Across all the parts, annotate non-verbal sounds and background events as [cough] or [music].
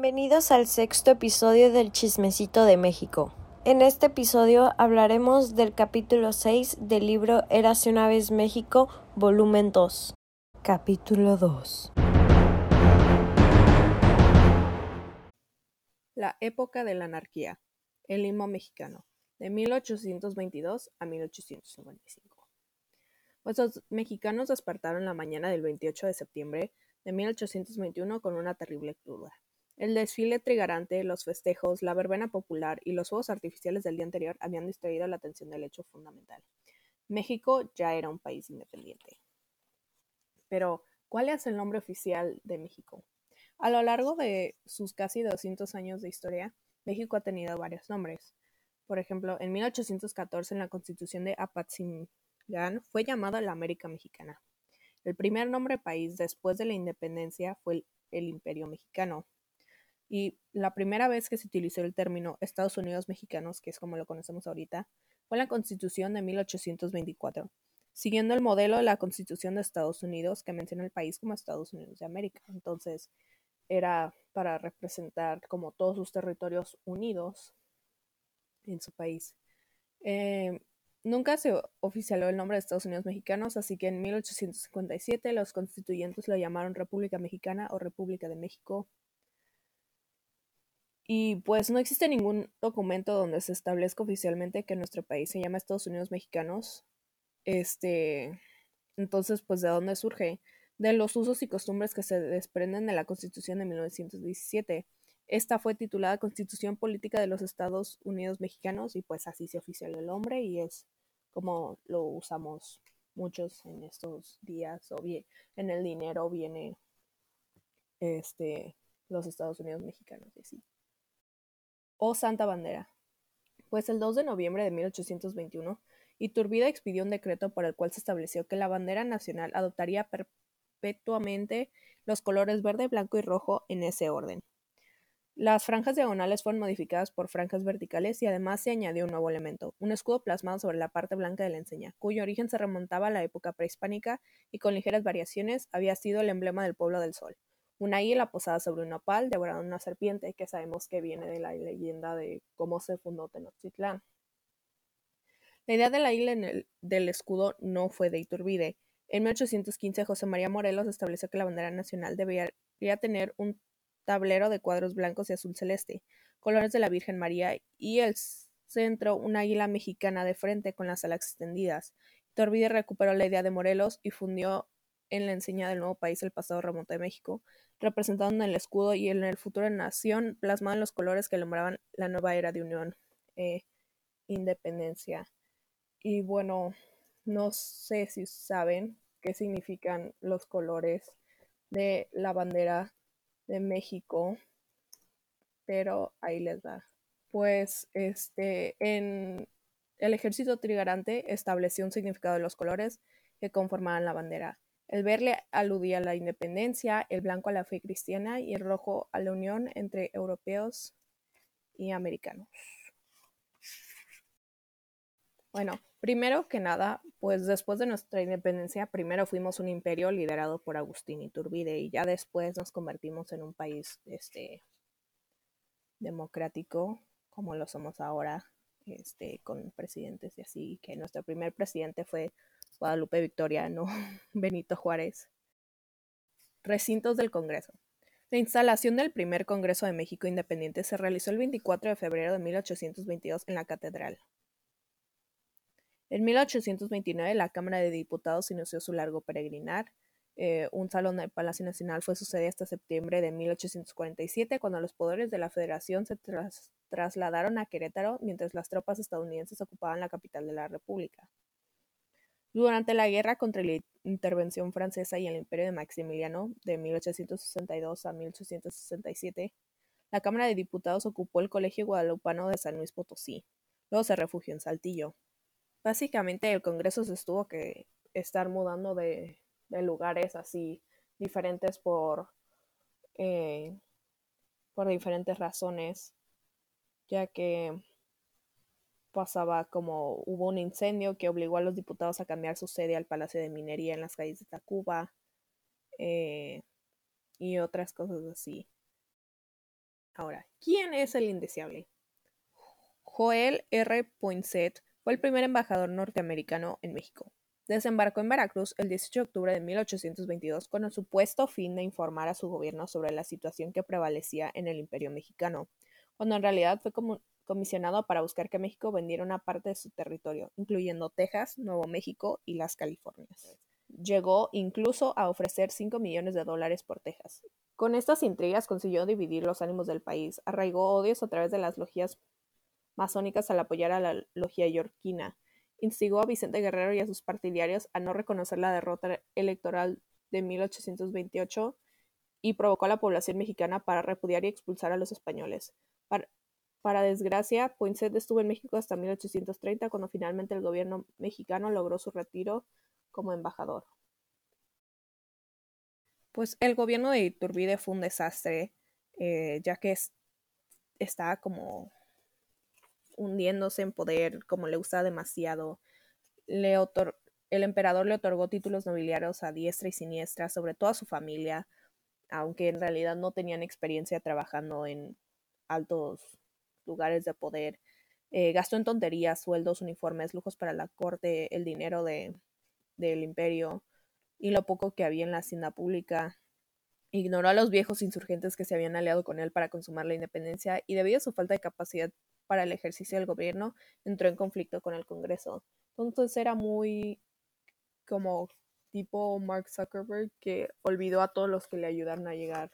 Bienvenidos al sexto episodio del Chismecito de México. En este episodio hablaremos del capítulo 6 del libro Érase una vez México, volumen 2. Capítulo 2. La época de la anarquía. El limbo mexicano. De 1822 a 1855. Pues los mexicanos despertaron la mañana del 28 de septiembre de 1821 con una terrible cruda. El desfile trigarante, los festejos, la verbena popular y los fuegos artificiales del día anterior habían distraído la atención del hecho fundamental. México ya era un país independiente. Pero, ¿cuál es el nombre oficial de México? A lo largo de sus casi 200 años de historia, México ha tenido varios nombres. Por ejemplo, en 1814, en la Constitución de Apatzingán, fue llamada la América Mexicana. El primer nombre país después de la independencia fue el Imperio Mexicano, y la primera vez que se utilizó el término Estados Unidos mexicanos, que es como lo conocemos ahorita, fue en la Constitución de 1824, siguiendo el modelo de la Constitución de Estados Unidos que menciona el país como Estados Unidos de América. Entonces, era para representar como todos sus territorios unidos en su país. Eh, nunca se oficialó el nombre de Estados Unidos mexicanos, así que en 1857 los constituyentes lo llamaron República Mexicana o República de México y pues no existe ningún documento donde se establezca oficialmente que nuestro país se llama Estados Unidos Mexicanos. Este, entonces, pues de dónde surge? De los usos y costumbres que se desprenden de la Constitución de 1917. Esta fue titulada Constitución Política de los Estados Unidos Mexicanos y pues así se oficialó el nombre y es como lo usamos muchos en estos días o bien en el dinero viene este los Estados Unidos Mexicanos y o Santa Bandera. Pues el 2 de noviembre de 1821, Iturbide expidió un decreto por el cual se estableció que la bandera nacional adoptaría perpetuamente los colores verde, blanco y rojo en ese orden. Las franjas diagonales fueron modificadas por franjas verticales y además se añadió un nuevo elemento, un escudo plasmado sobre la parte blanca de la enseña, cuyo origen se remontaba a la época prehispánica y con ligeras variaciones había sido el emblema del pueblo del sol. Una águila posada sobre un nopal devorando una serpiente, que sabemos que viene de la leyenda de cómo se fundó Tenochtitlán. La idea de la isla del escudo no fue de Iturbide. En 1815 José María Morelos estableció que la bandera nacional debería tener un tablero de cuadros blancos y azul celeste, colores de la Virgen María y el centro una águila mexicana de frente con las alas extendidas. Iturbide recuperó la idea de Morelos y fundió en la enseña del nuevo país el pasado remoto de México, representado en el escudo y en el futuro nación, plasmado en los colores que alumbraban la nueva era de unión e independencia. Y bueno, no sé si saben qué significan los colores de la bandera de México, pero ahí les da. Pues este en el ejército trigarante estableció un significado de los colores que conformaban la bandera. El verde aludía a la independencia, el blanco a la fe cristiana y el rojo a la unión entre europeos y americanos. Bueno, primero que nada, pues después de nuestra independencia, primero fuimos un imperio liderado por Agustín Iturbide y ya después nos convertimos en un país este, democrático como lo somos ahora, este, con presidentes y así, que nuestro primer presidente fue Guadalupe Victoria, no [laughs] Benito Juárez. Recintos del Congreso. La instalación del primer Congreso de México Independiente se realizó el 24 de febrero de 1822 en la Catedral. En 1829 la Cámara de Diputados inició su largo peregrinar. Eh, un salón del Palacio Nacional fue su sede hasta septiembre de 1847, cuando los poderes de la Federación se trasladaron a Querétaro mientras las tropas estadounidenses ocupaban la capital de la República. Durante la guerra contra la intervención francesa y el imperio de Maximiliano de 1862 a 1867, la Cámara de Diputados ocupó el Colegio Guadalupano de San Luis Potosí. Luego se refugió en Saltillo. Básicamente el Congreso se estuvo que estar mudando de, lugares así diferentes por, eh, por diferentes razones, ya que pasaba como hubo un incendio que obligó a los diputados a cambiar su sede al Palacio de Minería en las calles de Tacuba eh, y otras cosas así. Ahora, ¿quién es el indeseable? Joel R. Poinsett fue el primer embajador norteamericano en México. Desembarcó en Veracruz el 18 de octubre de 1822 con el supuesto fin de informar a su gobierno sobre la situación que prevalecía en el imperio mexicano, cuando en realidad fue comisionado para buscar que México vendiera una parte de su territorio, incluyendo Texas, Nuevo México y las Californias. Llegó incluso a ofrecer 5 millones de dólares por Texas. Con estas intrigas consiguió dividir los ánimos del país, arraigó odios a través de las logias masónicas al apoyar a la logia yorquina, instigó a Vicente Guerrero y a sus partidarios a no reconocer la derrota electoral de 1828 y provocó a la población mexicana para repudiar y expulsar a los españoles. Desgracia, Poinsett estuvo en México hasta 1830, cuando finalmente el gobierno mexicano logró su retiro como embajador. Pues el gobierno de Iturbide fue un desastre, eh, ya que estaba como hundiéndose en poder, como le gustaba demasiado. El emperador le otorgó títulos nobiliarios a diestra y siniestra sobre toda su familia, aunque en realidad no tenían experiencia trabajando en altos lugares de poder. Eh, gastó en tonterías, sueldos, uniformes, lujos para la corte, el dinero de, del imperio y lo poco que había en la hacienda pública. Ignoró a los viejos insurgentes que se habían aliado con él para consumar la independencia y debido a su falta de capacidad para el ejercicio del gobierno, entró en conflicto con el Congreso. Entonces era muy como tipo Mark Zuckerberg que olvidó a todos los que le ayudaron a llegar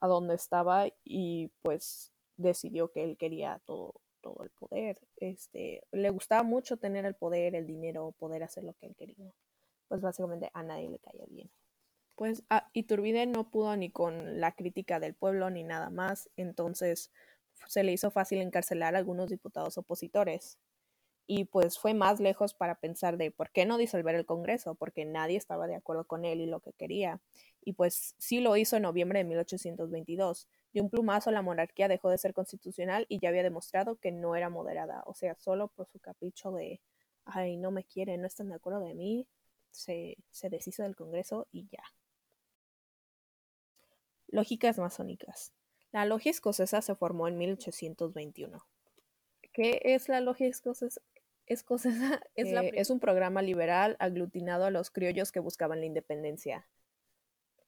a donde estaba y pues decidió que él quería todo, todo el poder. Este, le gustaba mucho tener el poder, el dinero, poder hacer lo que él quería. Pues básicamente a nadie le caía bien. Pues a Iturbide no pudo ni con la crítica del pueblo ni nada más, entonces se le hizo fácil encarcelar a algunos diputados opositores. Y pues fue más lejos para pensar de por qué no disolver el Congreso, porque nadie estaba de acuerdo con él y lo que quería. Y pues sí lo hizo en noviembre de 1822. De un plumazo la monarquía dejó de ser constitucional y ya había demostrado que no era moderada. O sea, solo por su capricho de, ay, no me quieren, no están de acuerdo de mí, se, se deshizo del Congreso y ya. Lógicas masónicas. La logia escocesa se formó en 1821. ¿Qué es la logia escocesa? escocesa [laughs] es, eh, es, un programa liberal aglutinado a los criollos que buscaban la independencia.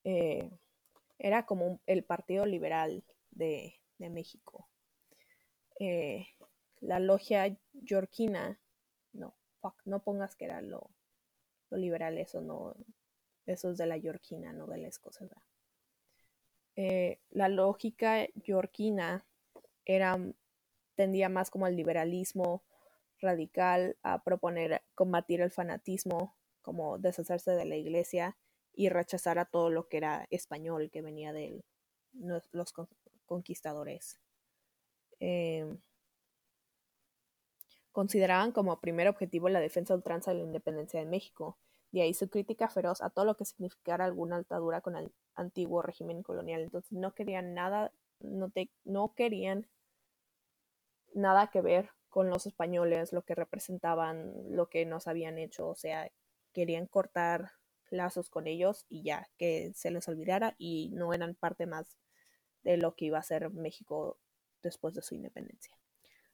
Eh, era como el Partido Liberal de, México. Eh, la logia yorquina, no, no pongas que era lo, lo liberal, eso no, eso es de la yorquina, no de la escocesa. Eh, la lógica yorquina era, tendía más como al liberalismo radical, a proponer combatir el fanatismo, como deshacerse de la iglesia y rechazar a todo lo que era español que venía de los conquistadores. Em, consideraban como primer objetivo la defensa ultranza de la independencia de México de ahí su crítica feroz a todo lo que significara alguna altadura con el antiguo régimen colonial. Entonces no querían nada, no, no querían nada que ver con los españoles, lo que representaban, lo que nos habían hecho, o sea, querían cortar lazos con ellos y ya, que se les olvidara y no eran parte más de lo que iba a ser México después de su independencia.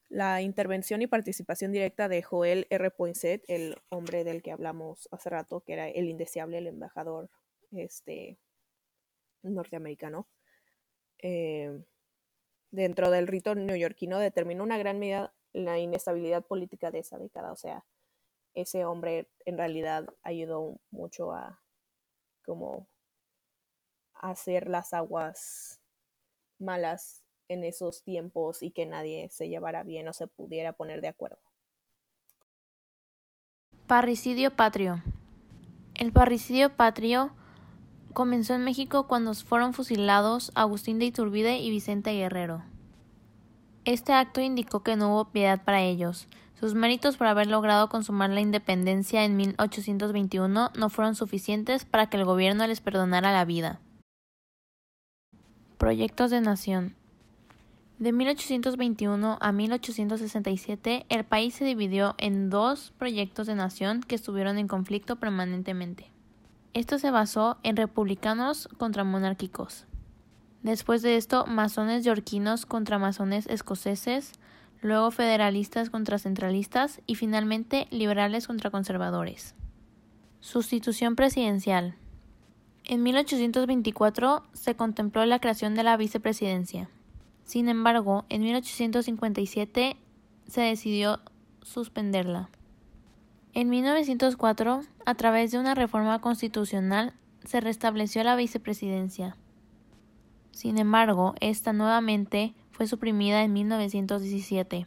La intervención y participación directa de Joel R. Poinsett, el hombre del que hablamos hace rato, que era el indeseable, el embajador este, norteamericano, eh, dentro del rito neoyorquino determinó una gran medida la inestabilidad política de esa década. O sea, ese hombre en realidad ayudó mucho a como hacer las aguas malas en esos tiempos y que nadie se llevara bien o se pudiera poner de acuerdo. Parricidio patrio. El parricidio patrio comenzó en México cuando fueron fusilados Agustín de Iturbide y Vicente Guerrero. Este acto indicó que no hubo piedad para ellos. Sus méritos por haber logrado consumar la independencia en 1821 no fueron suficientes para que el gobierno les perdonara la vida. Proyectos de Nación de 1821 a 1867, el país se dividió en dos proyectos de nación que estuvieron en conflicto permanentemente. Esto se basó en republicanos contra monárquicos. Después de esto, masones yorquinos contra masones escoceses, luego federalistas contra centralistas y finalmente liberales contra conservadores. Sustitución presidencial. En 1824 se contempló la creación de la vicepresidencia. Sin embargo, en 1857 se decidió suspenderla. En 1904, a través de una reforma constitucional, se restableció la vicepresidencia. Sin embargo, esta nuevamente fue suprimida en 1917.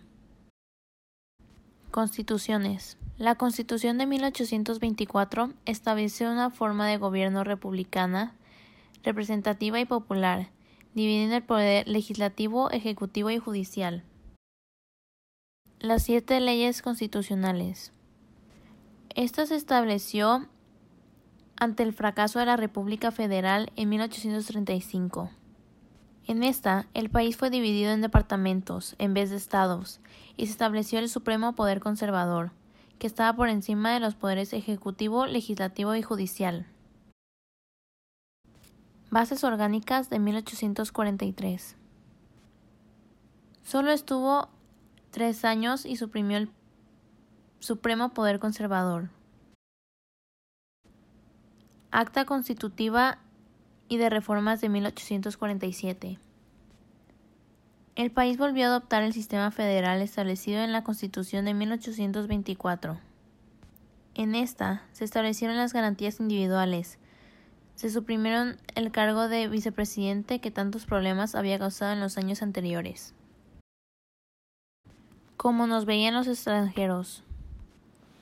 Constituciones. La Constitución de 1824 estableció una forma de gobierno republicana, representativa y popular, dividiendo el poder legislativo, ejecutivo y judicial. Las siete leyes constitucionales. Esta se estableció ante el fracaso de la República Federal en 1835. En esta, el país fue dividido en departamentos en vez de estados, y se estableció el supremo poder conservador, que estaba por encima de los poderes ejecutivo, legislativo y judicial. Bases orgánicas de 1843. Solo estuvo tres años y suprimió el Supremo Poder Conservador. Acta Constitutiva y de Reformas de 1847. El país volvió a adoptar el sistema federal establecido en la Constitución de 1824. En esta se establecieron las garantías individuales. Se suprimieron el cargo de vicepresidente que tantos problemas había causado en los años anteriores. Como nos veían los extranjeros.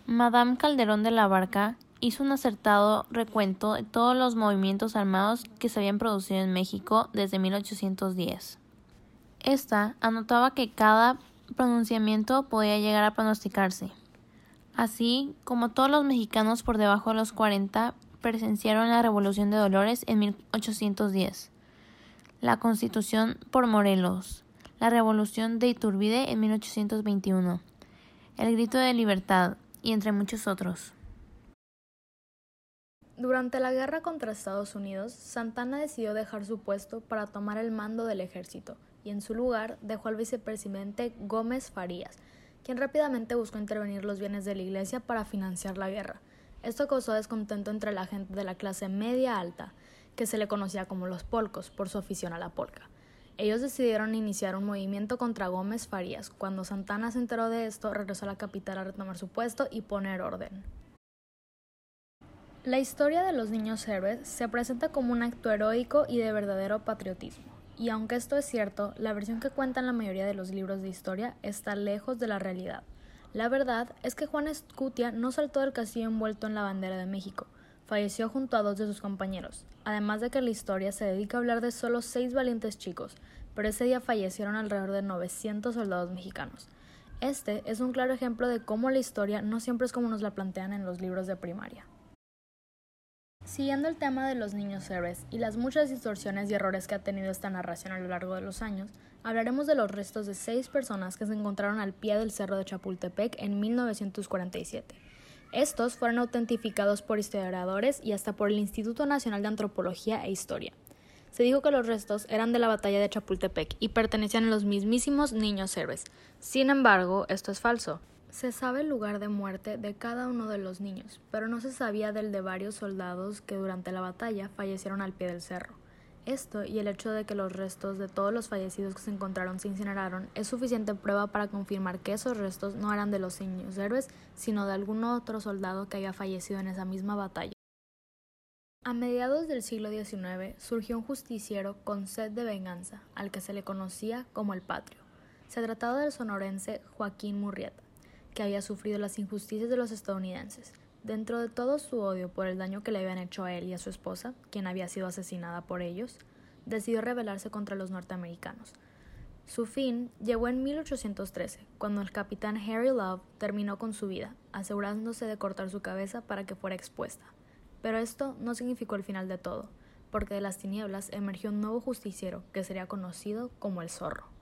Madame Calderón de la Barca hizo un acertado recuento de todos los movimientos armados que se habían producido en México desde 1810. Esta anotaba que cada pronunciamiento podía llegar a pronosticarse. Así como todos los mexicanos por debajo de los 40 presenciaron la Revolución de Dolores en 1810, la Constitución por Morelos, la Revolución de Iturbide en 1821, el Grito de Libertad y entre muchos otros. Durante la guerra contra Estados Unidos, Santana decidió dejar su puesto para tomar el mando del ejército y en su lugar dejó al vicepresidente Gómez Farías, quien rápidamente buscó intervenir los bienes de la iglesia para financiar la guerra. Esto causó descontento entre la gente de la clase media alta, que se le conocía como los polcos por su afición a la polca. Ellos decidieron iniciar un movimiento contra Gómez Farías. Cuando Santana se enteró de esto, regresó a la capital a retomar su puesto y poner orden. La historia de los niños héroes se presenta como un acto heroico y de verdadero patriotismo. Y aunque esto es cierto, la versión que cuentan la mayoría de los libros de historia está lejos de la realidad. La verdad es que Juan Escutia no saltó del castillo envuelto en la bandera de México, falleció junto a dos de sus compañeros, además de que la historia se dedica a hablar de solo seis valientes chicos, pero ese día fallecieron alrededor de 900 soldados mexicanos. Este es un claro ejemplo de cómo la historia no siempre es como nos la plantean en los libros de primaria. Siguiendo el tema de los niños héroes y las muchas distorsiones y errores que ha tenido esta narración a lo largo de los años, hablaremos de los restos de seis personas que se encontraron al pie del cerro de Chapultepec en 1947. Estos fueron autentificados por historiadores y hasta por el Instituto Nacional de Antropología e Historia. Se dijo que los restos eran de la batalla de Chapultepec y pertenecían a los mismísimos niños héroes. Sin embargo, esto es falso. Se sabe el lugar de muerte de cada uno de los niños, pero no se sabía del de varios soldados que durante la batalla fallecieron al pie del cerro. Esto y el hecho de que los restos de todos los fallecidos que se encontraron se incineraron es suficiente prueba para confirmar que esos restos no eran de los niños héroes, sino de algún otro soldado que haya fallecido en esa misma batalla. A mediados del siglo XIX surgió un justiciero con sed de venganza, al que se le conocía como el Patrio. Se trataba del sonorense Joaquín Murrieta que había sufrido las injusticias de los estadounidenses. Dentro de todo su odio por el daño que le habían hecho a él y a su esposa, quien había sido asesinada por ellos, decidió rebelarse contra los norteamericanos. Su fin llegó en 1813, cuando el capitán Harry Love terminó con su vida, asegurándose de cortar su cabeza para que fuera expuesta. Pero esto no significó el final de todo, porque de las tinieblas emergió un nuevo justiciero que sería conocido como el zorro.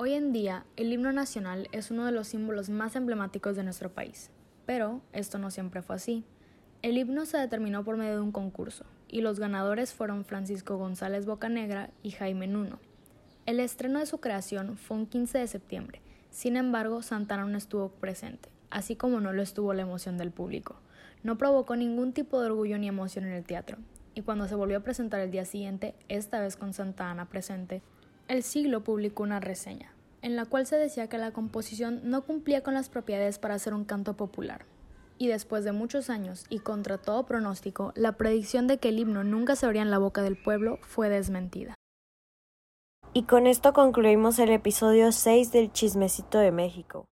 Hoy en día, el himno nacional es uno de los símbolos más emblemáticos de nuestro país, pero esto no siempre fue así. El himno se determinó por medio de un concurso, y los ganadores fueron Francisco González Bocanegra y Jaime Nuno. El estreno de su creación fue un 15 de septiembre, sin embargo Santana no estuvo presente, así como no lo estuvo la emoción del público. No provocó ningún tipo de orgullo ni emoción en el teatro, y cuando se volvió a presentar el día siguiente, esta vez con Santa Ana presente, el siglo publicó una reseña, en la cual se decía que la composición no cumplía con las propiedades para ser un canto popular. Y después de muchos años y contra todo pronóstico, la predicción de que el himno nunca se abría en la boca del pueblo fue desmentida. Y con esto concluimos el episodio 6 del Chismecito de México.